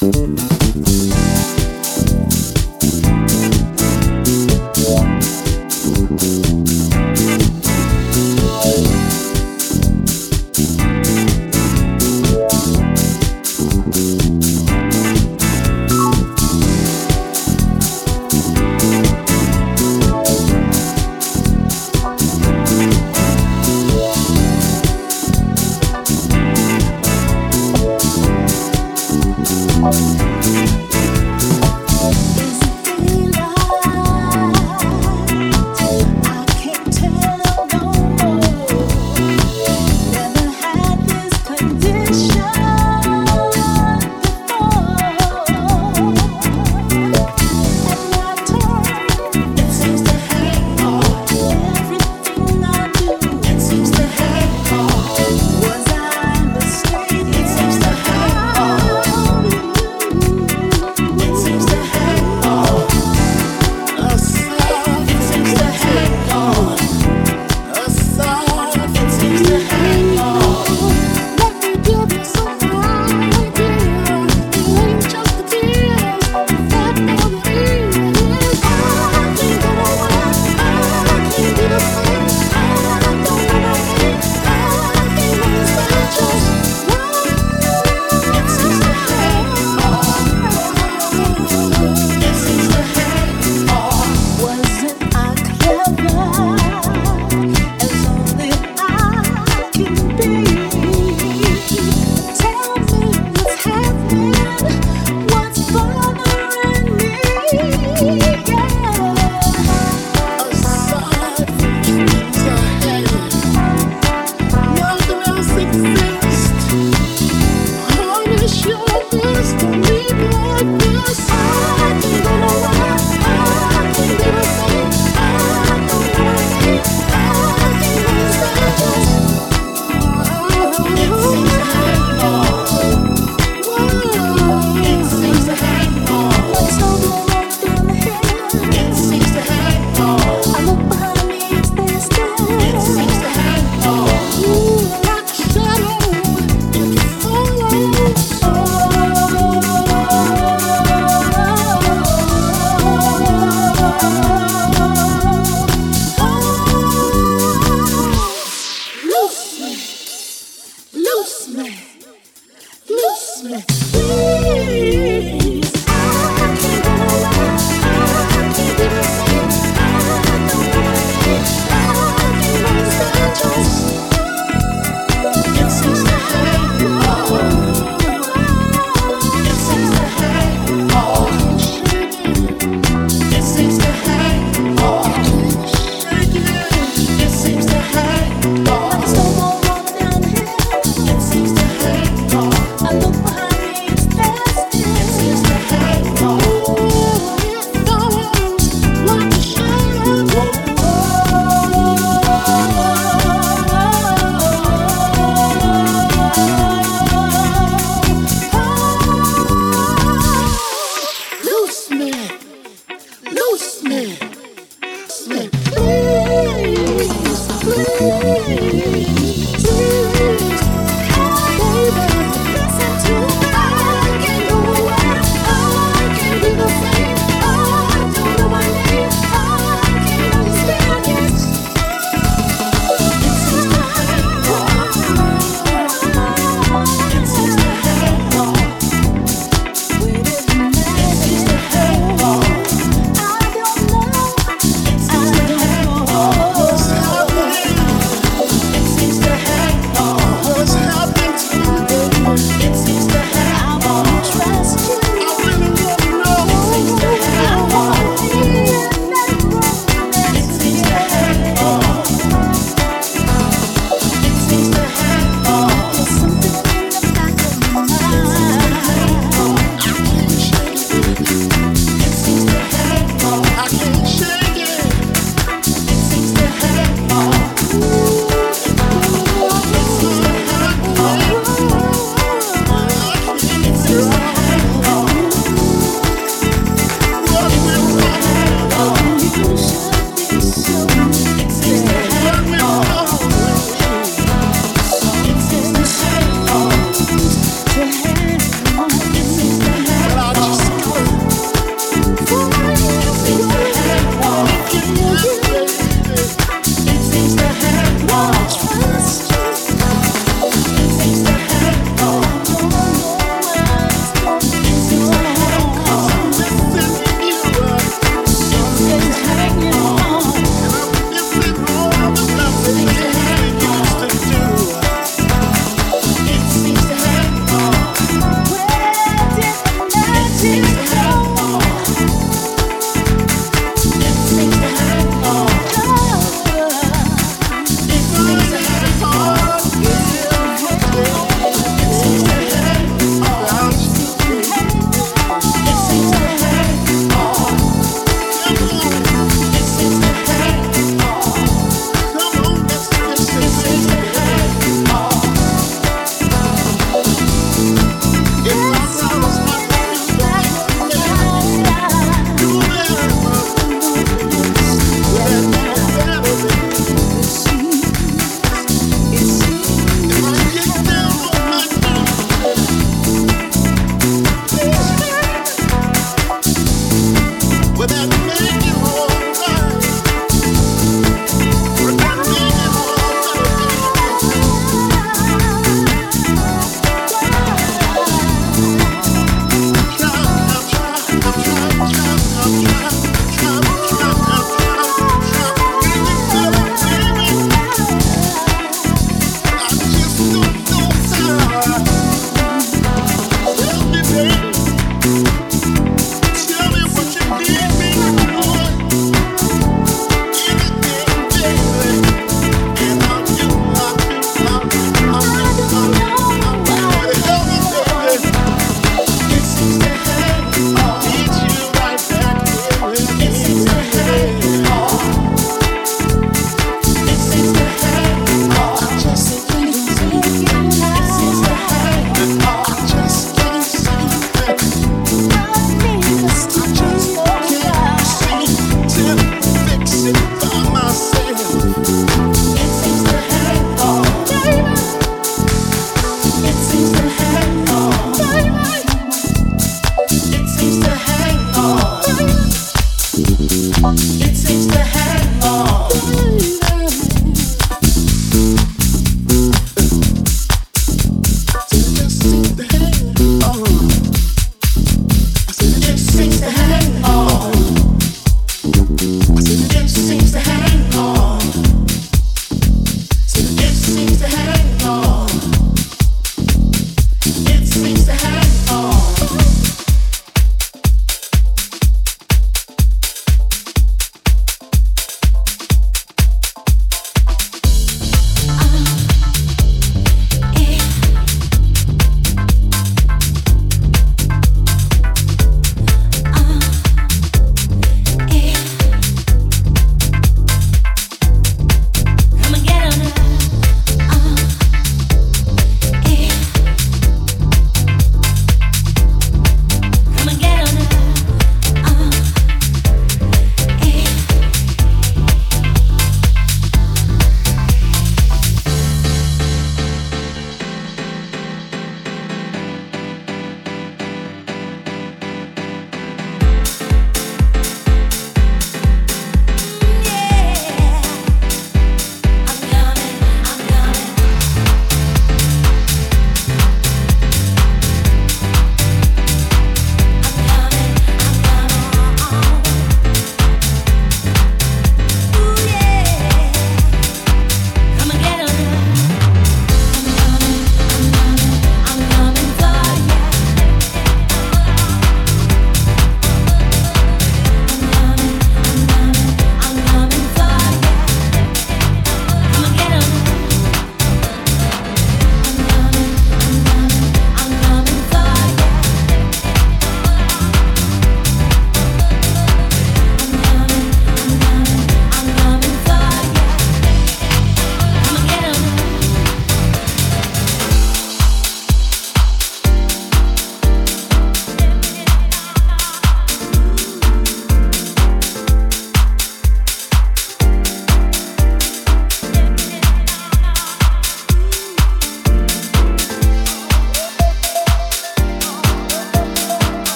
Mm-hmm.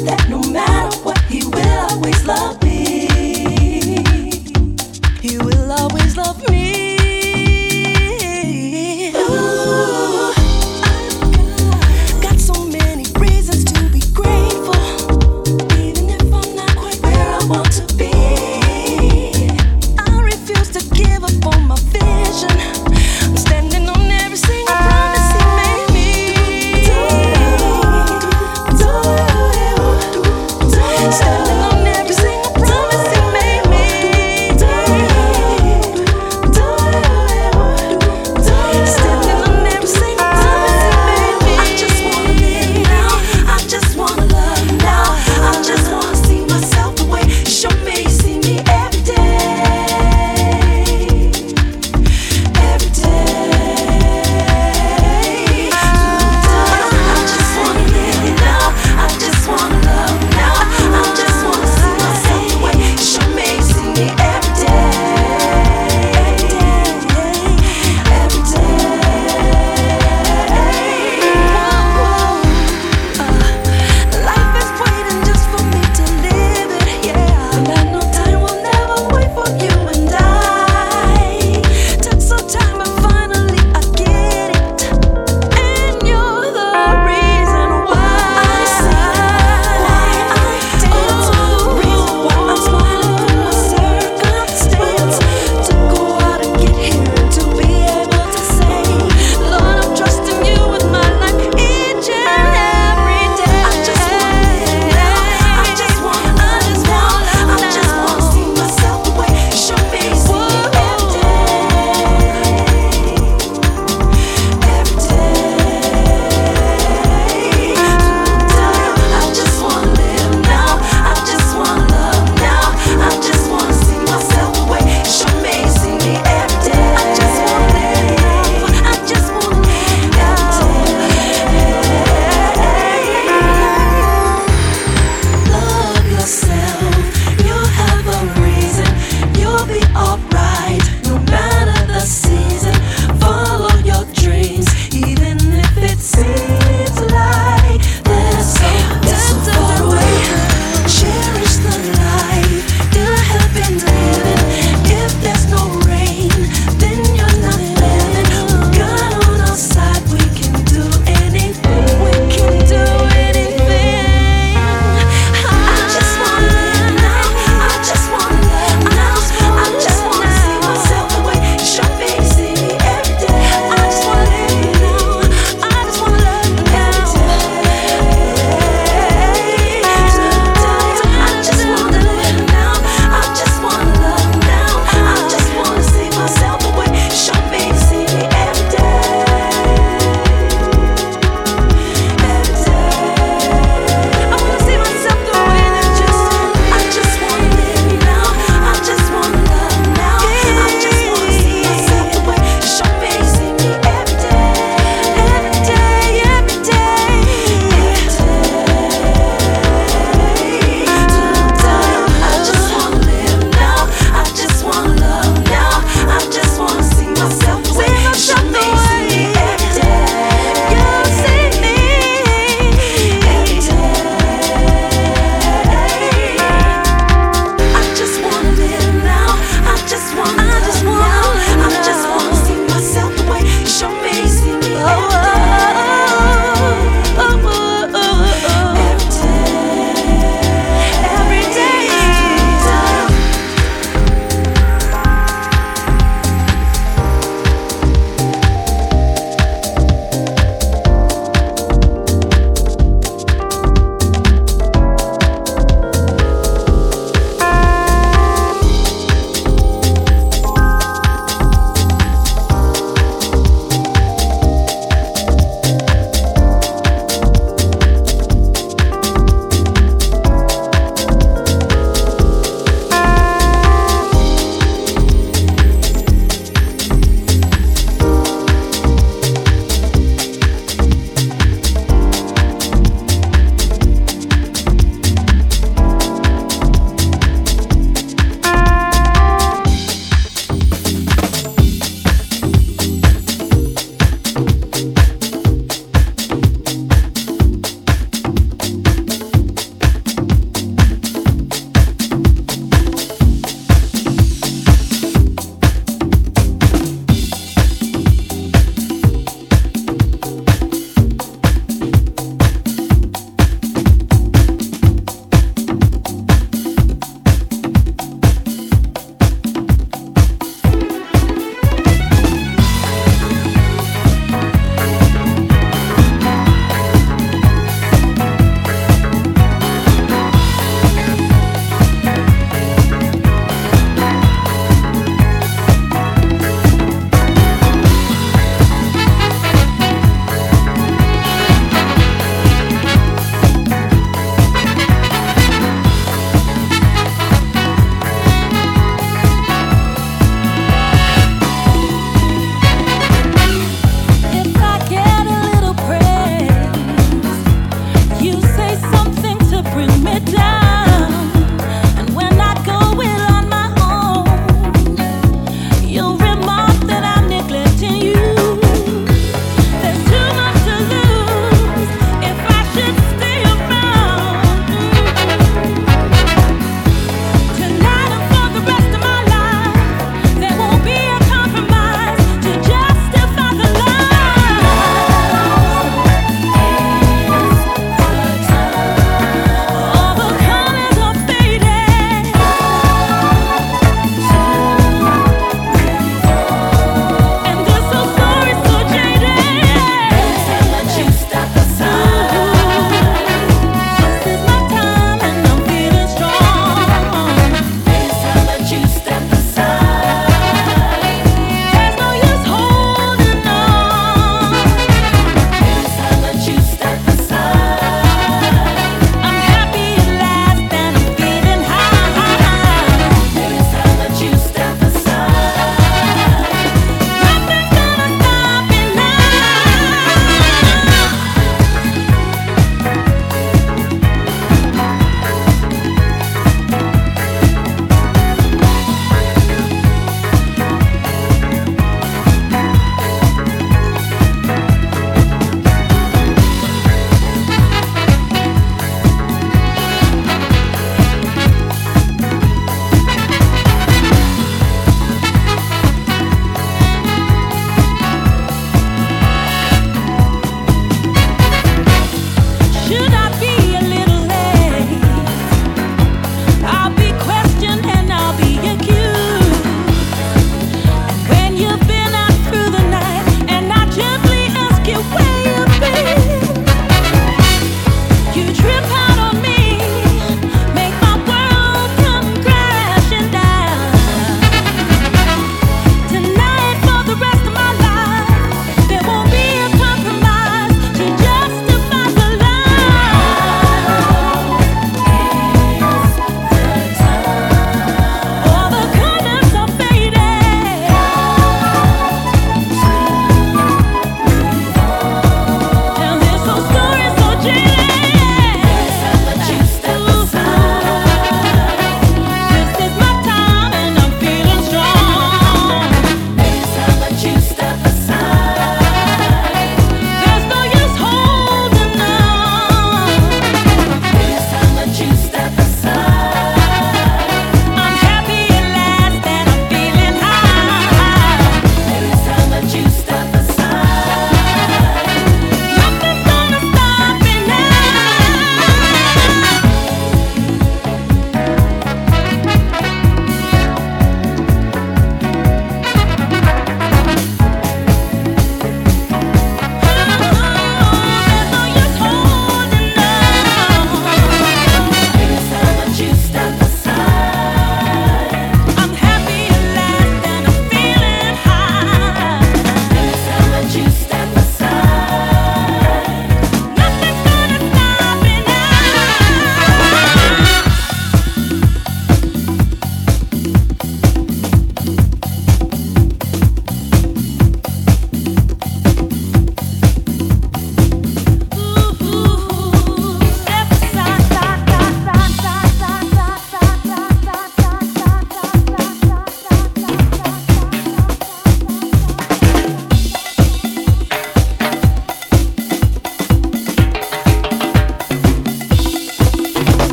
that no matter what, he will always love.